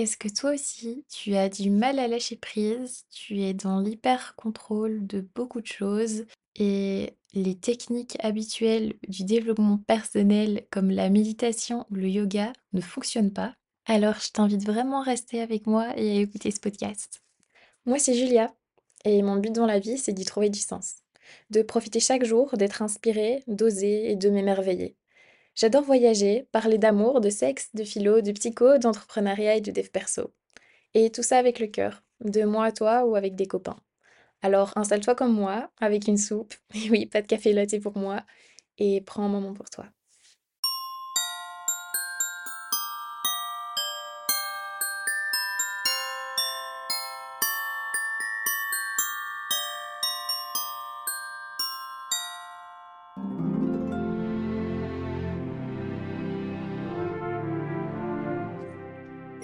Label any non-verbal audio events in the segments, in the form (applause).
Est-ce que toi aussi, tu as du mal à lâcher prise? Tu es dans l'hyper-contrôle de beaucoup de choses et les techniques habituelles du développement personnel comme la méditation ou le yoga ne fonctionnent pas? Alors je t'invite vraiment à rester avec moi et à écouter ce podcast. Moi, c'est Julia et mon but dans la vie, c'est d'y trouver du sens. De profiter chaque jour, d'être inspirée, d'oser et de m'émerveiller. J'adore voyager, parler d'amour, de sexe, de philo, de psycho, d'entrepreneuriat et de dev perso. Et tout ça avec le cœur, de moi à toi ou avec des copains. Alors installe-toi comme moi, avec une soupe, et (laughs) oui, pas de café latte pour moi, et prends un moment pour toi.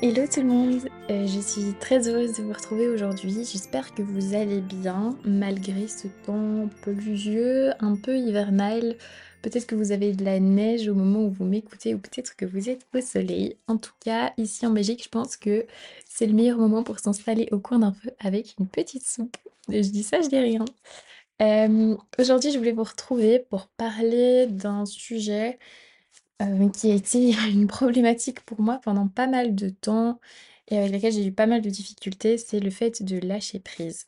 Hello tout le monde, euh, je suis très heureuse de vous retrouver aujourd'hui. J'espère que vous allez bien malgré ce temps pluvieux, un peu hivernal. Peut-être que vous avez de la neige au moment où vous m'écoutez ou peut-être que vous êtes au soleil. En tout cas, ici en Belgique, je pense que c'est le meilleur moment pour s'installer au coin d'un feu avec une petite soupe. Je dis ça, je dis rien. Euh, aujourd'hui, je voulais vous retrouver pour parler d'un sujet Heu, qui a été (laughs) une problématique pour moi pendant pas mal de temps et avec laquelle j'ai eu pas mal de difficultés, c'est le fait de lâcher prise.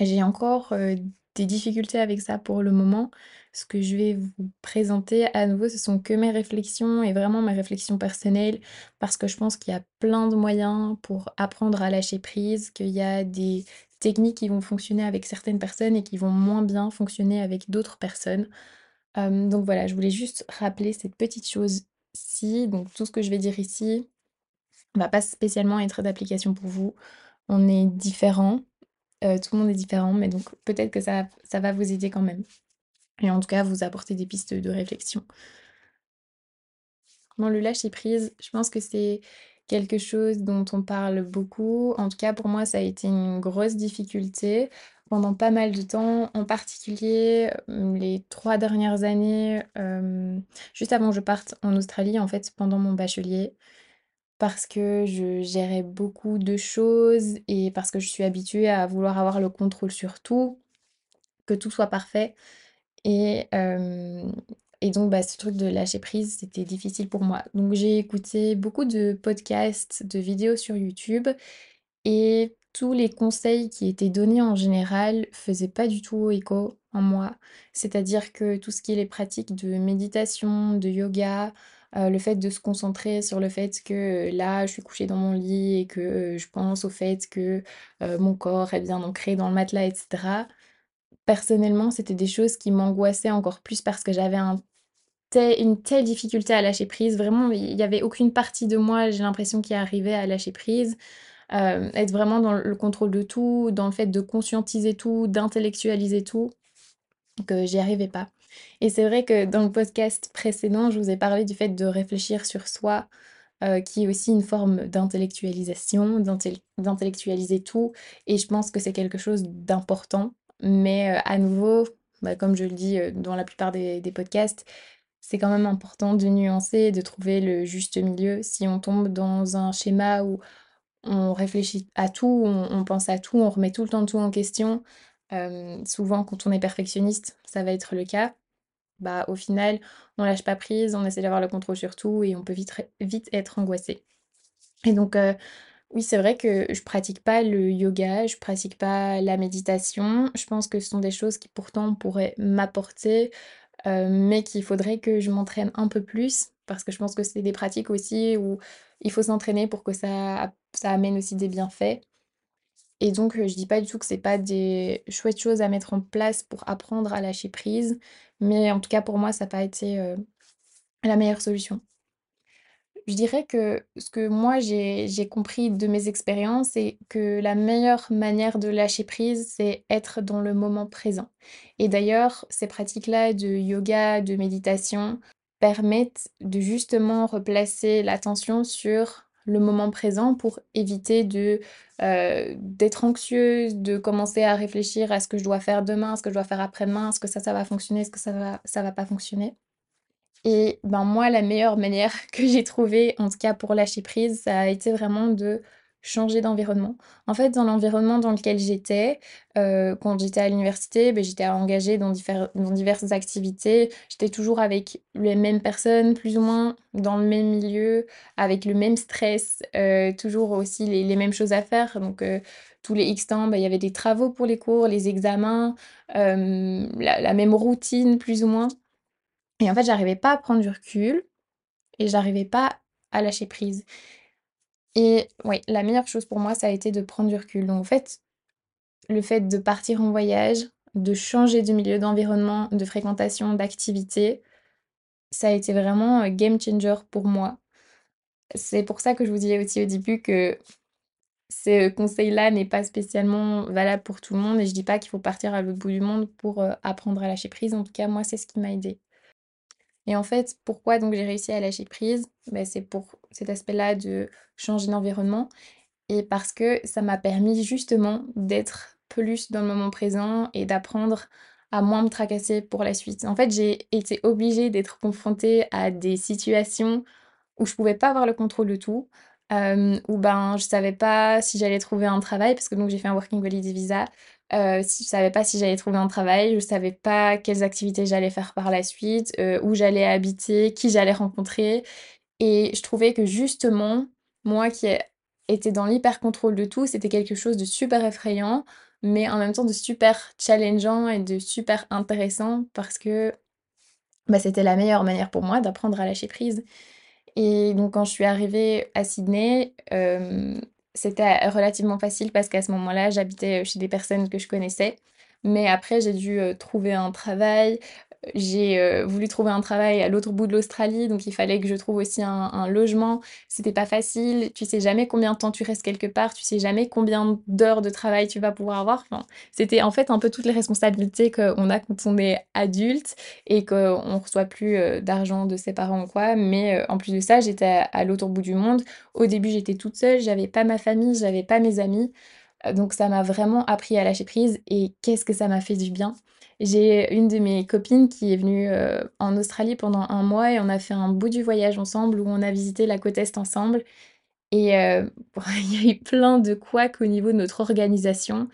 J'ai encore, heu, des difficultés avec ça pour le moment. Ce que je vais vous présenter à nouveau, ce sont que mes réflexions et vraiment mes réflexions personnelles parce que je pense qu'il y a plein de moyens pour apprendre à lâcher prise, qu'il y a des techniques qui vont fonctionner avec certaines personnes et qui vont moins bien fonctionner avec d'autres personnes. Hem, donc voilà, je voulais juste rappeler cette petite chose-ci. Donc tout ce que je vais dire ici va pas spécialement être d'application pour vous. On est différents, heu, tout le monde est différent, mais donc peut-être que ça va vous aider quand même et en tout cas vous apporter des pistes de réflexion. Le lâcher prise, je pense que c'est quelque chose dont on parle beaucoup. En tout cas, pour moi, ça a été une grosse difficulté pendant pas mal de temps, en particulier euh, les trois dernières années, euh, juste avant que je parte en Australie, en fait, pendant mon bachelier, parce que je gérais beaucoup de choses et parce que je suis habituée à vouloir avoir le contrôle sur tout, que tout soit parfait. Et, euh, et donc, bah, ce truc de lâcher prise, c'était difficile pour moi. Donc, j'ai écouté beaucoup de podcasts, de vidéos sur YouTube et tous les conseils qui étaient donnés en général faisaient pas du tout écho en moi. C'est-à-dire que tout ce qui est les pratiques de méditation, de yoga, euh, le fait de se concentrer sur le fait que euh, là, je suis couchée dans mon lit et que euh, je pense au fait que mon corps est bien ancré dans le matelas, etc. Personnellement, c'était des choses qui m'angoissaient encore plus parce que j'avais un une telle difficulté à lâcher prise. Vraiment, il y avait aucune partie de moi, j'ai l'impression, qui arrivait à lâcher prise. Heu, être vraiment dans le contrôle de tout, dans le fait de conscientiser tout, d'intellectualiser tout, que j'y arrivais pas. Et c'est vrai que dans le podcast précédent, je vous ai parlé du fait de réfléchir sur soi, heu, qui est aussi une forme d'intellectualisation, d'intellectualiser tout et je pense que c'est quelque chose d'important. Mais, heu, à nouveau, bah, comme je le dis, dans la plupart des podcasts, c'est quand même important de nuancer, de trouver le juste milieu. Si on tombe dans un schéma où on réfléchit à tout, on, pense à tout, on remet tout le temps tout en question. Euh, souvent, quand on est perfectionniste, ça va être le cas. Bah, au final, on lâche pas prise, on essaie d'avoir le contrôle sur tout et on peut vite, vite être angoissé. Et donc, euh, oui, c'est vrai que je pratique pas le yoga, je pratique pas la méditation. Je pense que ce sont des choses qui pourtant pourraient m'apporter, euh, mais qu'il faudrait que je m'entraîne un peu plus parce que je pense que c'est des pratiques aussi où il faut s'entraîner pour que ça ça amène aussi des bienfaits et donc heu, je dis pas du tout que c'est pas des chouettes choses à mettre en place pour apprendre à lâcher prise, mais en tout cas pour moi ça n'a pas été, heu, la meilleure solution. Je dirais que ce que moi j'ai compris de mes expériences, c'est que la meilleure manière de lâcher prise, c'est être dans le moment présent. Et d'ailleurs, ces pratiques-là de yoga, de méditation, permettent de justement replacer l'attention sur le moment présent pour éviter de, heu, d'être anxieuse, de commencer à réfléchir à ce que je dois faire demain, ce que je dois faire après-demain, est-ce que ça, ça va fonctionner, est-ce que ça va ça va pas fonctionner? Et ben, moi, la meilleure (laughs) manière que j'ai trouvée, en tout cas pour lâcher prise, ça a été vraiment de changer d'environnement. En fait, dans l'environnement dans lequel j'étais, heu, quand j'étais à l'université, beh, j'étais engagée dans diverses activités. J'étais toujours avec les mêmes personnes, plus ou moins dans le même milieu, avec le même stress, heu, toujours aussi les mêmes choses à faire. Donc, heu, tous les X temps, bah, il y avait des travaux pour les cours, les examens, la la même routine plus ou moins. Et en fait, j'arrivais pas à prendre du recul et j'arrivais pas à lâcher prise. Et ouais, la meilleure chose pour moi, ça a été de prendre du recul. Donc en fait, le fait de partir en voyage, de changer de milieu, d'environnement, de fréquentation, d'activité, ça a été vraiment, heu, game changer pour moi. C'est pour ça que je vous disais aussi au début que ce conseil-là n'est pas spécialement valable pour tout le monde et je dis pas qu'il faut partir à l'autre bout du monde pour, heu, apprendre à lâcher prise. En tout cas, moi, c'est ce qui m'a aidée. Et en fait, pourquoi donc j'ai réussi à lâcher prise? Bah, c'est pour cet aspect-là de changer d'environnement et parce que ça m'a permis justement d'être plus dans le moment présent et d'apprendre à moins me tracasser pour la suite. En fait, j'ai été obligée d'être confrontée à des situations où je pouvais pas avoir le contrôle de tout, hem, où ben, je savais pas si j'allais trouver un travail parce que donc j'ai fait un working holiday visa, heu, si je savais pas si j'allais trouver un travail, je savais pas quelles activités j'allais faire par la suite, heu, où j'allais habiter, qui j'allais rencontrer et je trouvais que justement, moi qui étais dans l'hyper contrôle de tout, c'était quelque chose de super effrayant, mais en même temps de super challengeant et de super intéressant parce que, bah, c'était la meilleure manière pour moi d'apprendre à lâcher prise. Et donc quand je suis arrivée à Sydney, hem, c'était relativement facile parce qu'à ce moment-là, j'habitais, chez des personnes que je connaissais. Mais après j'ai dû, heu, trouver un travail. J'ai, heu, voulu trouver un travail à l'autre bout de l'Australie, donc il fallait que je trouve aussi un logement. C'était pas facile, tu sais jamais combien de temps tu restes quelque part, tu sais jamais combien d'heures de travail tu vas pouvoir avoir. C'était en fait un peu toutes les responsabilités qu'on a quand on est adulte et qu'on reçoit plus, heu, d'argent de ses parents ou quoi. Mais, heu, en plus de ça, j'étais à à l'autre bout du monde. Au début, j'étais toute seule, j'avais pas ma famille, j'avais pas mes amis. Donc ça m'a vraiment appris à lâcher prise et qu'est-ce que ça m'a fait du bien? J'ai une de mes copines qui est venue, heu, en Australie pendant un mois et on a fait un bout du voyage ensemble où on a visité la côte est ensemble et heu, (laughs) il y a eu plein de couacs au niveau de notre organisation,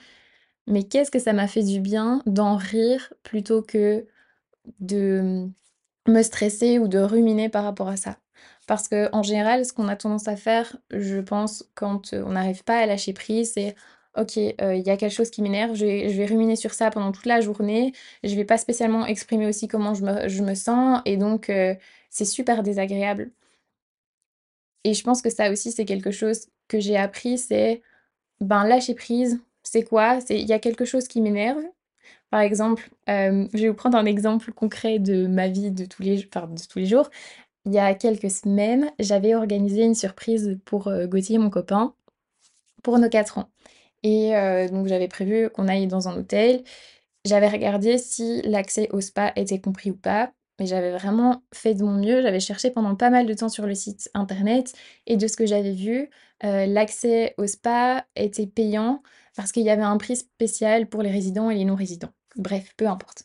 mais qu'est-ce que ça m'a fait du bien d'en rire plutôt que de, mmh, me stresser ou de ruminer par rapport à ça? Parce qu'en général, ce qu'on a tendance à faire, je pense, quand, heu, on n'arrive pas à lâcher prise, c'est: «OK, heu, il y a quelque chose qui m'énerve, je vais ruminer sur ça pendant toute la journée, je vais pas spécialement exprimer aussi comment je me je me sens» et donc heu, c'est super désagréable. Et je pense que ça aussi, c'est quelque chose que j'ai appris, c'est, ben, lâcher prise, c'est quoi? Il y a quelque chose qui m'énerve. Par exemple, hem, je vais vous prendre un exemple concret de ma vie de tous les jours. Il y a quelques semaines, j'avais organisé une surprise pour, Gauthier, mon copain, pour nos 4 ans et heu, donc j'avais prévu qu'on aille dans un hôtel. J'avais regardé si l'accès au spa était compris ou pas, mais j'avais vraiment fait de mon mieux. J'avais cherché pendant pas mal de temps sur le site internet et de ce que j'avais vu, heu, l'accès au spa était payant parce qu'il y avait un prix spécial pour les résidents et les non-résidents. Bref, peu importe.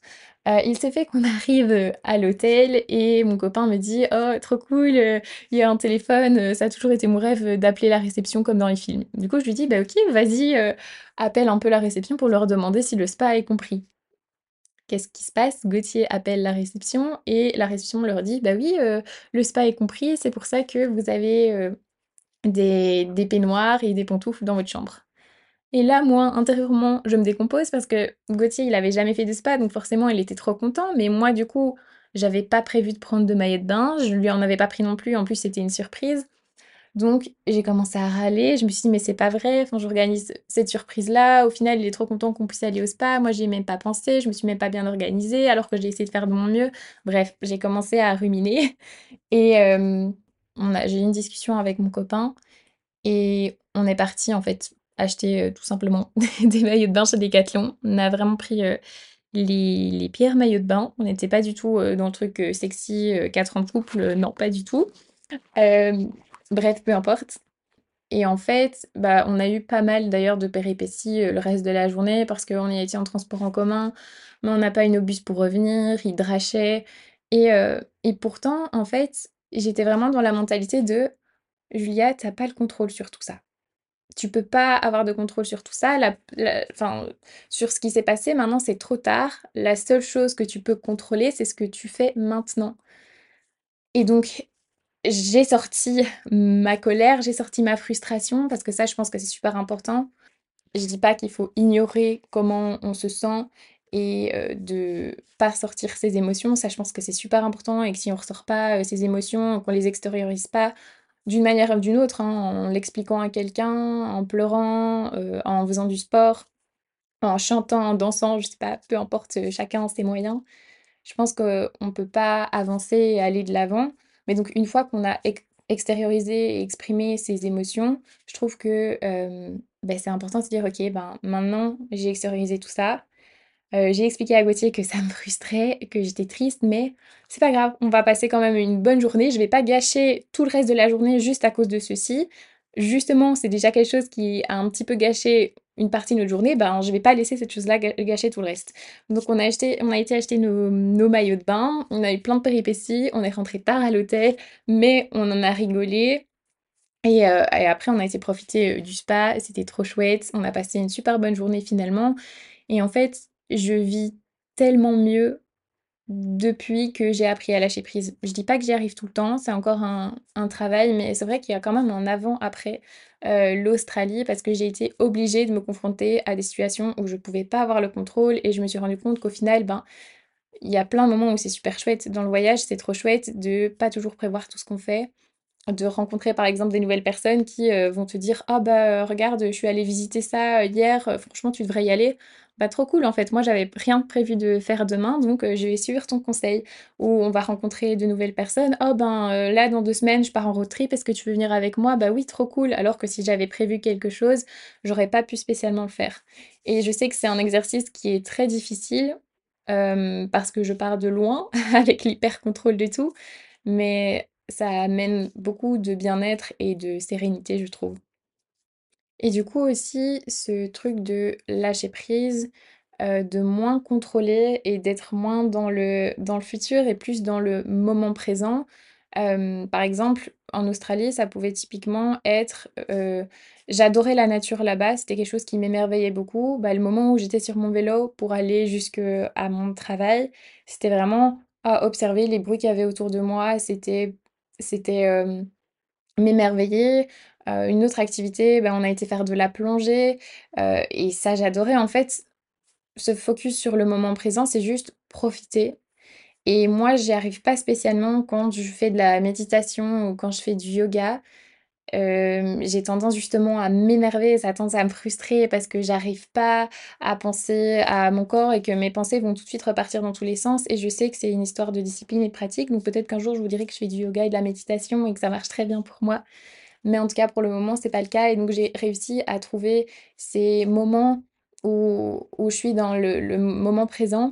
Heu, il s'est fait qu'on (laughs) arrive, heu, à l'hôtel et mon copain me dit: «Oh trop cool, heu, il y a un téléphone, ça a toujours été mon rêve, d'appeler la réception comme dans les films». Du coup, je lui dis: «Bah OK, vas-y, appelle un peu la réception pour leur demander si le spa est compris». Qu'est-ce qui se passe? Gauthier appelle la réception et la réception leur dit: «Bah oui, le spa est compris, c'est pour ça que vous avez, des des peignoirs et des pantoufles dans votre chambre». Et là, moi, intérieurement, je me décompose parce que Gauthier, il avait jamais fait de spa, donc forcément, il était trop content. Mais moi, du coup, j'avais pas prévu de prendre de maillot de bain, je lui en avais pas pris non plus, en plus, c'était une surprise. Donc j'ai commencé à râler, je me suis dit: «Mais c'est pas vrai, j'organise cette surprise-là, au final il est trop content qu'on puisse aller au spa, moi j'y ai même pas pensé, je me suis même pas bien organisée alors que j'ai essayé de faire de mon mieux». Bref, j'ai commencé à ruminer. (laughs) Et a j'ai eu une discussion avec mon copain. Et on est parti en fait acheter, heu, tout simplement (laughs) des maillots de bain chez Decathlon. On a vraiment pris, heu, les les pires maillots de bain. On n'était pas du tout, heu, dans le truc, sexy, heu, 4 ans de couple, non pas du tout. Bref, peu importe et en fait, bah, on a eu pas mal d'ailleurs de péripéties, le reste de la journée parce qu'on y été en transport en commun, mais on n'a pas nos bus pour revenir, il drachait Et et pourtant, en fait, j'étais vraiment dans la mentalité de: «Julia, tu as pas le contrôle sur tout ça. Tu peux pas avoir de contrôle sur tout ça, la sur ce qui s'est passé, maintenant c'est trop tard. La seule chose que tu peux contrôler, c'est ce que tu fais maintenant». Et donc j'ai sorti ma colère, j'ai sorti ma frustration parce que ça, je pense que c'est super important. Je dis pas qu'il faut ignorer comment on se sent et heu, de pas sortir ses émotions. Ça, je pense que c'est super important et que si on ressort pas, heu, ses émotions, qu'on les extériorise pas d'une manière ou d'une autre, hein, en l'expliquant à quelqu'un, en pleurant, heu, en faisant du sport, en chantant, en dansant, je sais pas, peu importe, heu, chacun ses moyens. Je pense qu'on peut pas avancer et aller de l'avant. Mais donc une fois qu'on a ex extériorisé et exprimé ses émotions, je trouve que, hem, beh, c'est important de se dire: «OK, ben, maintenant j'ai extériorisé tout ça, Heu, j'ai expliqué à Gauthier que ça me frustrait, que j'étais triste, mais c'est pas grave, on va passer quand même une bonne journée. Je vais pas gâcher tout le reste de la journée juste à cause de ceci. Justement, c'est déjà quelque chose qui a un petit peu gâché une partie de notre journée, ben, je vais pas laisser cette chose-là gâcher tout le reste. Donc on a acheté on a été acheter nos maillots de bain, on a eu plein de péripéties, on est rentré tard à l'hôtel, mais on en a rigolé et et après on a été profiter, heu, du spa, c'était trop chouette. On a passé une super bonne journée finalement et en fait, je vis tellement mieux depuis que j'ai appris à lâcher prise. Je dis pas que j'y arrive tout le temps, c'est encore un travail, mais c'est vrai qu'il y a quand même un avant-après, heu, l'Australie parce que j'ai été obligée de me confronter à des situations où je pouvais pas avoir le contrôle et je me suis rendu compte qu'au final, ben, il y a plein de moments où c'est super chouette dans le voyage, c'est trop chouette de pas toujours prévoir tout ce qu'on fait de rencontrer par exemple des nouvelles personnes qui, heu, vont te dire: «Ah bah, heu, regarde, je suis allée visiter ça, heu, hier, franchement tu devrais y aller». Bah, trop cool en fait, moi j'avais rien prévu de faire demain donc heu, je vais suivre ton conseil. Ou on va rencontrer de nouvelles personnes: «Oh ben, heu, là dans 2 semaines je pars en road trip, est-ce que tu veux venir avec moi?» «Bah oui, trop cool». Alors que si j'avais prévu quelque chose, j'aurais pas pu spécialement le faire. Et je sais que c'est un exercice qui est très difficile, parce que je pars de loin (laughs) avec l'hyper contrôle de tout, mais ça amène beaucoup de bien-être et de sérénité, je trouve. Et du coup aussi, ce truc de lâcher prise, de moins contrôler et d'être moins dans le dans le futur et plus dans le moment présent. Par exemple, en Australie, ça pouvait typiquement être, j'adorais la nature là-bas, c'était quelque chose qui m'émerveillait beaucoup. Bah, le moment où j'étais sur mon vélo pour aller jusque à mon travail, c'était vraiment à observer les bruits qu'il y avait autour de moi. C'était c'était, m'émerveiller. Heu, une autre activité, bah, on a été faire de la plongée, heu et ça j'adorais en fait, se focus sur le moment présent, c'est juste profiter et moi j'y arrive pas spécialement quand je fais de la méditation ou quand je fais du yoga. J'ai tendance justement à m'énerver, ça a tendance à me frustrer parce que j'arrive pas à penser à mon corps et que mes pensées vont tout de suite repartir dans tous les sens et je sais que c'est une histoire de discipline et de pratique, donc peut-être qu'un jour je vous dirai que je fais du yoga et de la méditation et que ça marche très bien pour moi. Mais en tout cas, pour le moment, c'est pas le cas et donc j'ai réussi à trouver ces moments où où je suis dans le le moment présent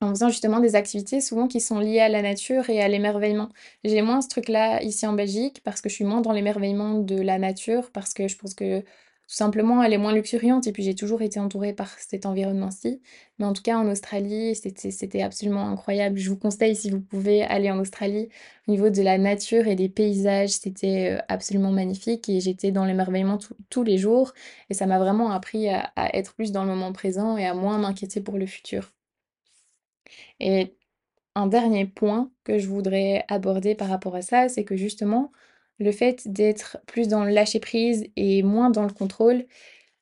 en faisant justement des activités souvent qui sont liées à la nature et à l'émerveillement. J'ai moins ce truc-là ici en Belgique parce que je suis moins dans l'émerveillement de la nature, parce que je pense que tout simplement elle est moins luxuriante et puis j'ai toujours été entourée par cet environnement-ci. Mais en tout cas en Australie, c'était absolument incroyable. Je vous conseille si vous pouvez aller en Australie, au niveau de la nature et des paysages, c'était, heu, absolument magnifique et j'étais dans l'émerveillement tous tous les jours et ça m'a vraiment appris à à être plus dans le moment présent et à moins m'inquiéter pour le futur. Et un dernier point que je voudrais aborder par rapport à ça, c'est que justement, le fait d'être plus dans le lâcher prise et moins dans le contrôle,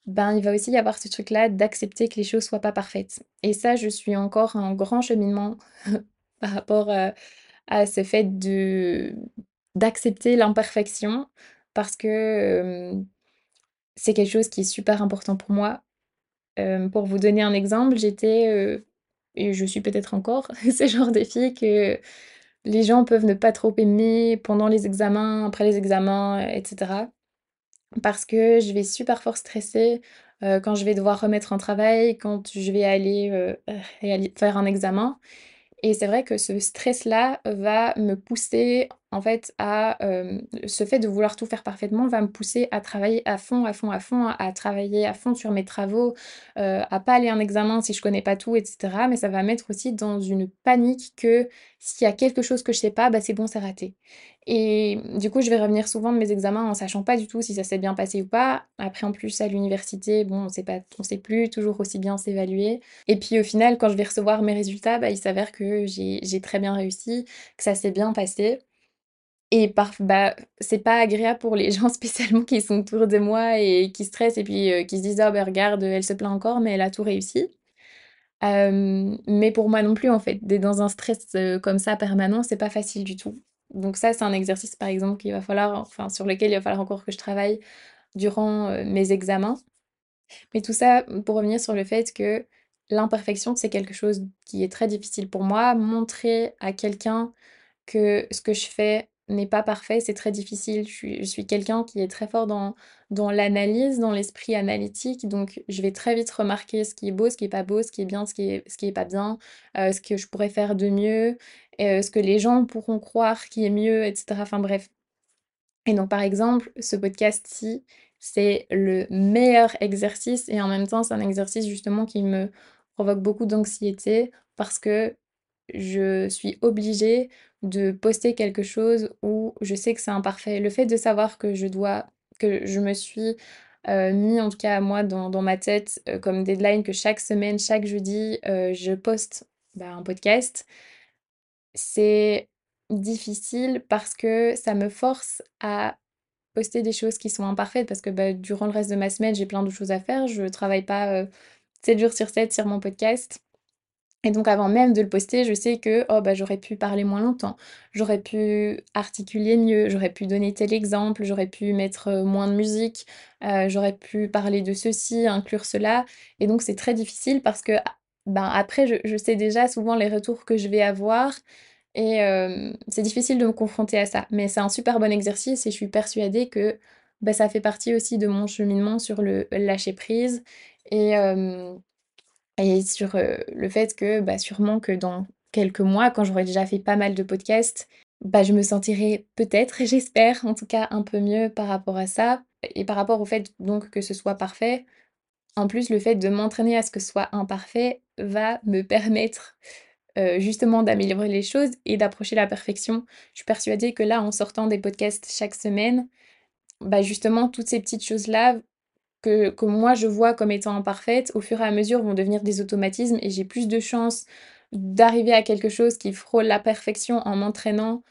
ben, il va aussi y avoir ce truc-là d'accepter que les choses soient pas parfaites. Et ça, je suis encore en grand cheminement (laughs) par rapport, heu, à ce fait de d'accepter l'imperfection parce que, c'est quelque chose qui est super important pour moi. Pour vous donner un exemple, j'étais, et je suis peut-être encore (laughs) ce genre de fille que les gens peuvent ne pas trop aimer pendant les examens, après les examens, et cetera. Parce que je vais super fort stresser, heu, quand je vais devoir remettre un travail, quand je vais aller, réali faire un examen et c'est vrai que ce stress-là va me pousser en fait à, hem, ce fait de vouloir tout faire parfaitement va me pousser à travailler à fond, à fond, à fond, à travailler à fond sur mes travaux, heu, à pas aller en examen si je connais pas tout et cetera. Mais ça va mettre aussi dans une panique que s'il y a quelque chose que je sais pas, bah, c'est bon, c'est raté et du coup, je vais revenir souvent de mes examens en sachant pas du tout si ça s'est bien passé ou pas. Après en plus à l'université, bon, on sait pas on sait plus toujours aussi bien s'évaluer et puis au final, quand je vais recevoir mes résultats, bah, il s'avère que j'ai très bien réussi, que ça s'est bien passé et parf bah, c'est pas agréable pour les (laughs) gens spécialement qui sont autour de moi et qui stressent et puis, heu, qui se disent: «Ah bah, regarde, elle se plaint encore, mais elle a tout réussi». Mais pour moi non plus en fait, d'être dans un stress, heu, comme ça permanent, c'est pas facile du tout. Donc ça, c'est un exercice par exemple qu'il va falloir enfin sur lequel il va falloir encore que je travaille durant, heu, mes examens. Mais tout ça, pour revenir sur le fait que l'imperfection, c'est quelque chose qui est très difficile pour moi. Montrer à quelqu'un que ce que je fais n'est pas parfait, c'est très difficile. Je suis quelqu'un qui est très fort dans dans l'analyse, dans l'esprit analytique, donc je vais très vite remarquer ce qui est beau, ce qui est pas beau, ce qui est bien, ce qui est ce qui est pas bien, heu, ce que je pourrais faire de mieux, heu, ce que les gens pourront croire qui est mieux et cetera. Enfin bref. Et donc par exemple, ce podcast-ci, c'est le meilleur exercice et en même temps, c'est un exercice justement qui me provoque beaucoup d'anxiété parce que je suis obligée de poster quelque chose où je sais que c'est imparfait. Le fait de savoir que je dois que je me suis, heu, mis en tout cas moi dans dans ma tête, heu, comme deadline que chaque semaine, chaque jeudi, heu, je poste, bah, un podcast c'est difficile parce que ça me force à poster des choses qui sont imparfaites parce que, bah, durant le reste de ma semaine, j'ai plein d'autres choses à faire. Je travaille pas, heu, 7 jours sur 7 sur mon podcast et donc avant même de le poster, je sais que, oh, bah, j'aurais pu parler moins longtemps, j'aurais pu articuler mieux, j'aurais pu donner tel exemple, j'aurais pu mettre, heu, moins de musique, heu, j'aurais pu parler de ceci, inclure cela. Et donc c'est très difficile parce que, a ben, après je sais déjà souvent les retours que je vais avoir. Et hem, c'est difficile de me confronter à ça. Mais c'est un super bon exercice et je suis persuadée que, bah, ça fait partie aussi de mon cheminement sur le lâcher prise. Et et sur, heu, le fait que, bah, sûrement que dans quelques mois, quand j'aurai déjà fait pas mal de podcasts, bah, je me sentirai peut-être, (laughs) j'espère en tout cas, un peu mieux par rapport à ça et par rapport au fait donc que ce soit parfait. En plus, le fait de m'entraîner à ce que ce soit imparfait va me permettre, heu, justement d'améliorer les choses et d'approcher la perfection. Je suis persuadée que là, en sortant des podcasts chaque semaine, bah, justement toutes ces petites choses-là que moi je vois comme étant imparfaites, au fur et à mesure vont devenir des automatismes et j'ai plus de chances d'arriver à quelque chose qui frôle la perfection en m'entraînant,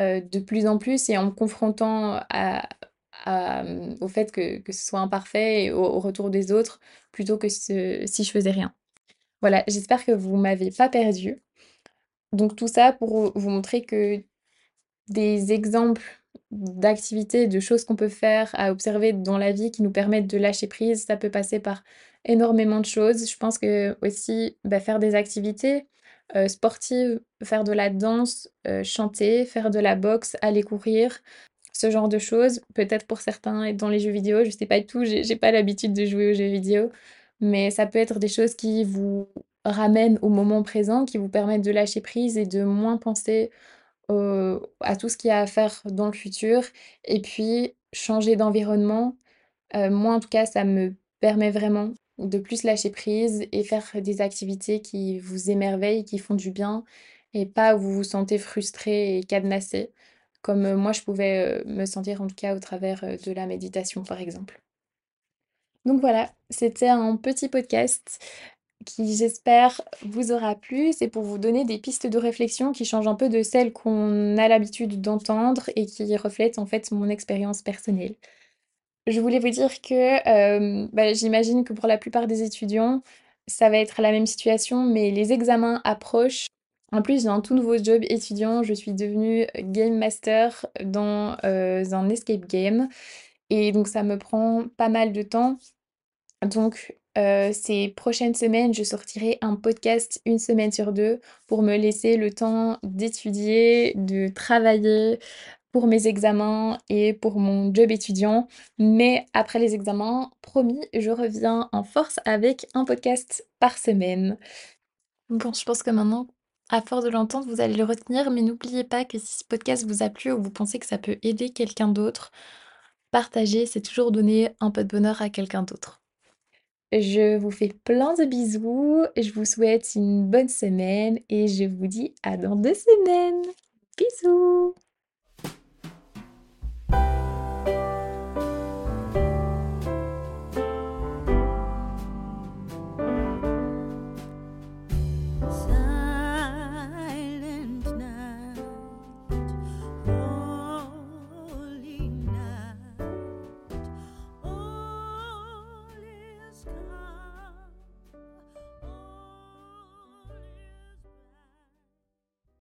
heu, de plus en plus et en me confrontant à mmh, au fait que que ce soit imparfait et au retour des autres, plutôt que si je faisais rien. Voilà, j'espère que vous m'avez pas perdue. Donc tout ça pour vous montrer que des exemples d'activités, de choses qu'on peut faire, à observer dans la vie qui nous permettent de lâcher prise, ça peut passer par énormément de choses. Je pense que aussi, bah, faire des activités, heu, sportives, faire de la danse, heu, chanter, faire de la boxe, aller courir, ce genre de choses. Peut-être pour certains être dans les jeux vidéo, je sais pas tout, j'ai pas l'habitude de jouer aux jeux vidéo, mais ça peut être des choses qui vous ramènent au moment présent, qui vous permettent de lâcher prise et de moins penser à tout ce qu'il y a à faire dans le futur et puis changer d'environnement. Heu, moi en tout cas, ça me permet vraiment de plus lâcher prise et faire des activités qui vous émerveillent, qui font du bien et pas où vous vous sentez frustré et cadenassé, comme, heu, moi je pouvais, heu, me sentir en tout cas au travers, de la méditation par exemple. Donc voilà, c'était un petit podcast qui j'espère vous aura plu. C'est pour vous donner des pistes de réflexion qui changent un peu de celles qu'on a l'habitude d'entendre et qui reflètent en fait mon expérience personnelle. Je voulais vous dire que, hem, bah, j'imagine que pour la plupart des étudiants, ça va être la même situation, mais les examens approchent. En plus, j'ai un tout nouveau job étudiant, je suis devenue game master dans, heu, un escape game et donc ça me prend pas mal de temps. Donc, heu, ces prochaines semaines, je sortirai un podcast 1 semaine sur 2 pour me laisser le temps d'étudier, de travailler pour mes examens et pour mon job étudiant. Mais après les examens, promis, je reviens en force avec un podcast par semaine. Bon, je pense que maintenant À force de l'entendre, vous allez le retenir, mais n'oubliez pas que si ce podcast vous a plu ou vous pensez que ça peut aider quelqu'un d'autre, partager, c'est toujours donner un peu de bonheur à quelqu'un d'autre. Je vous fais plein de bisous, je vous souhaite une bonne semaine et je vous dis à dans 2 semaines. Bisous!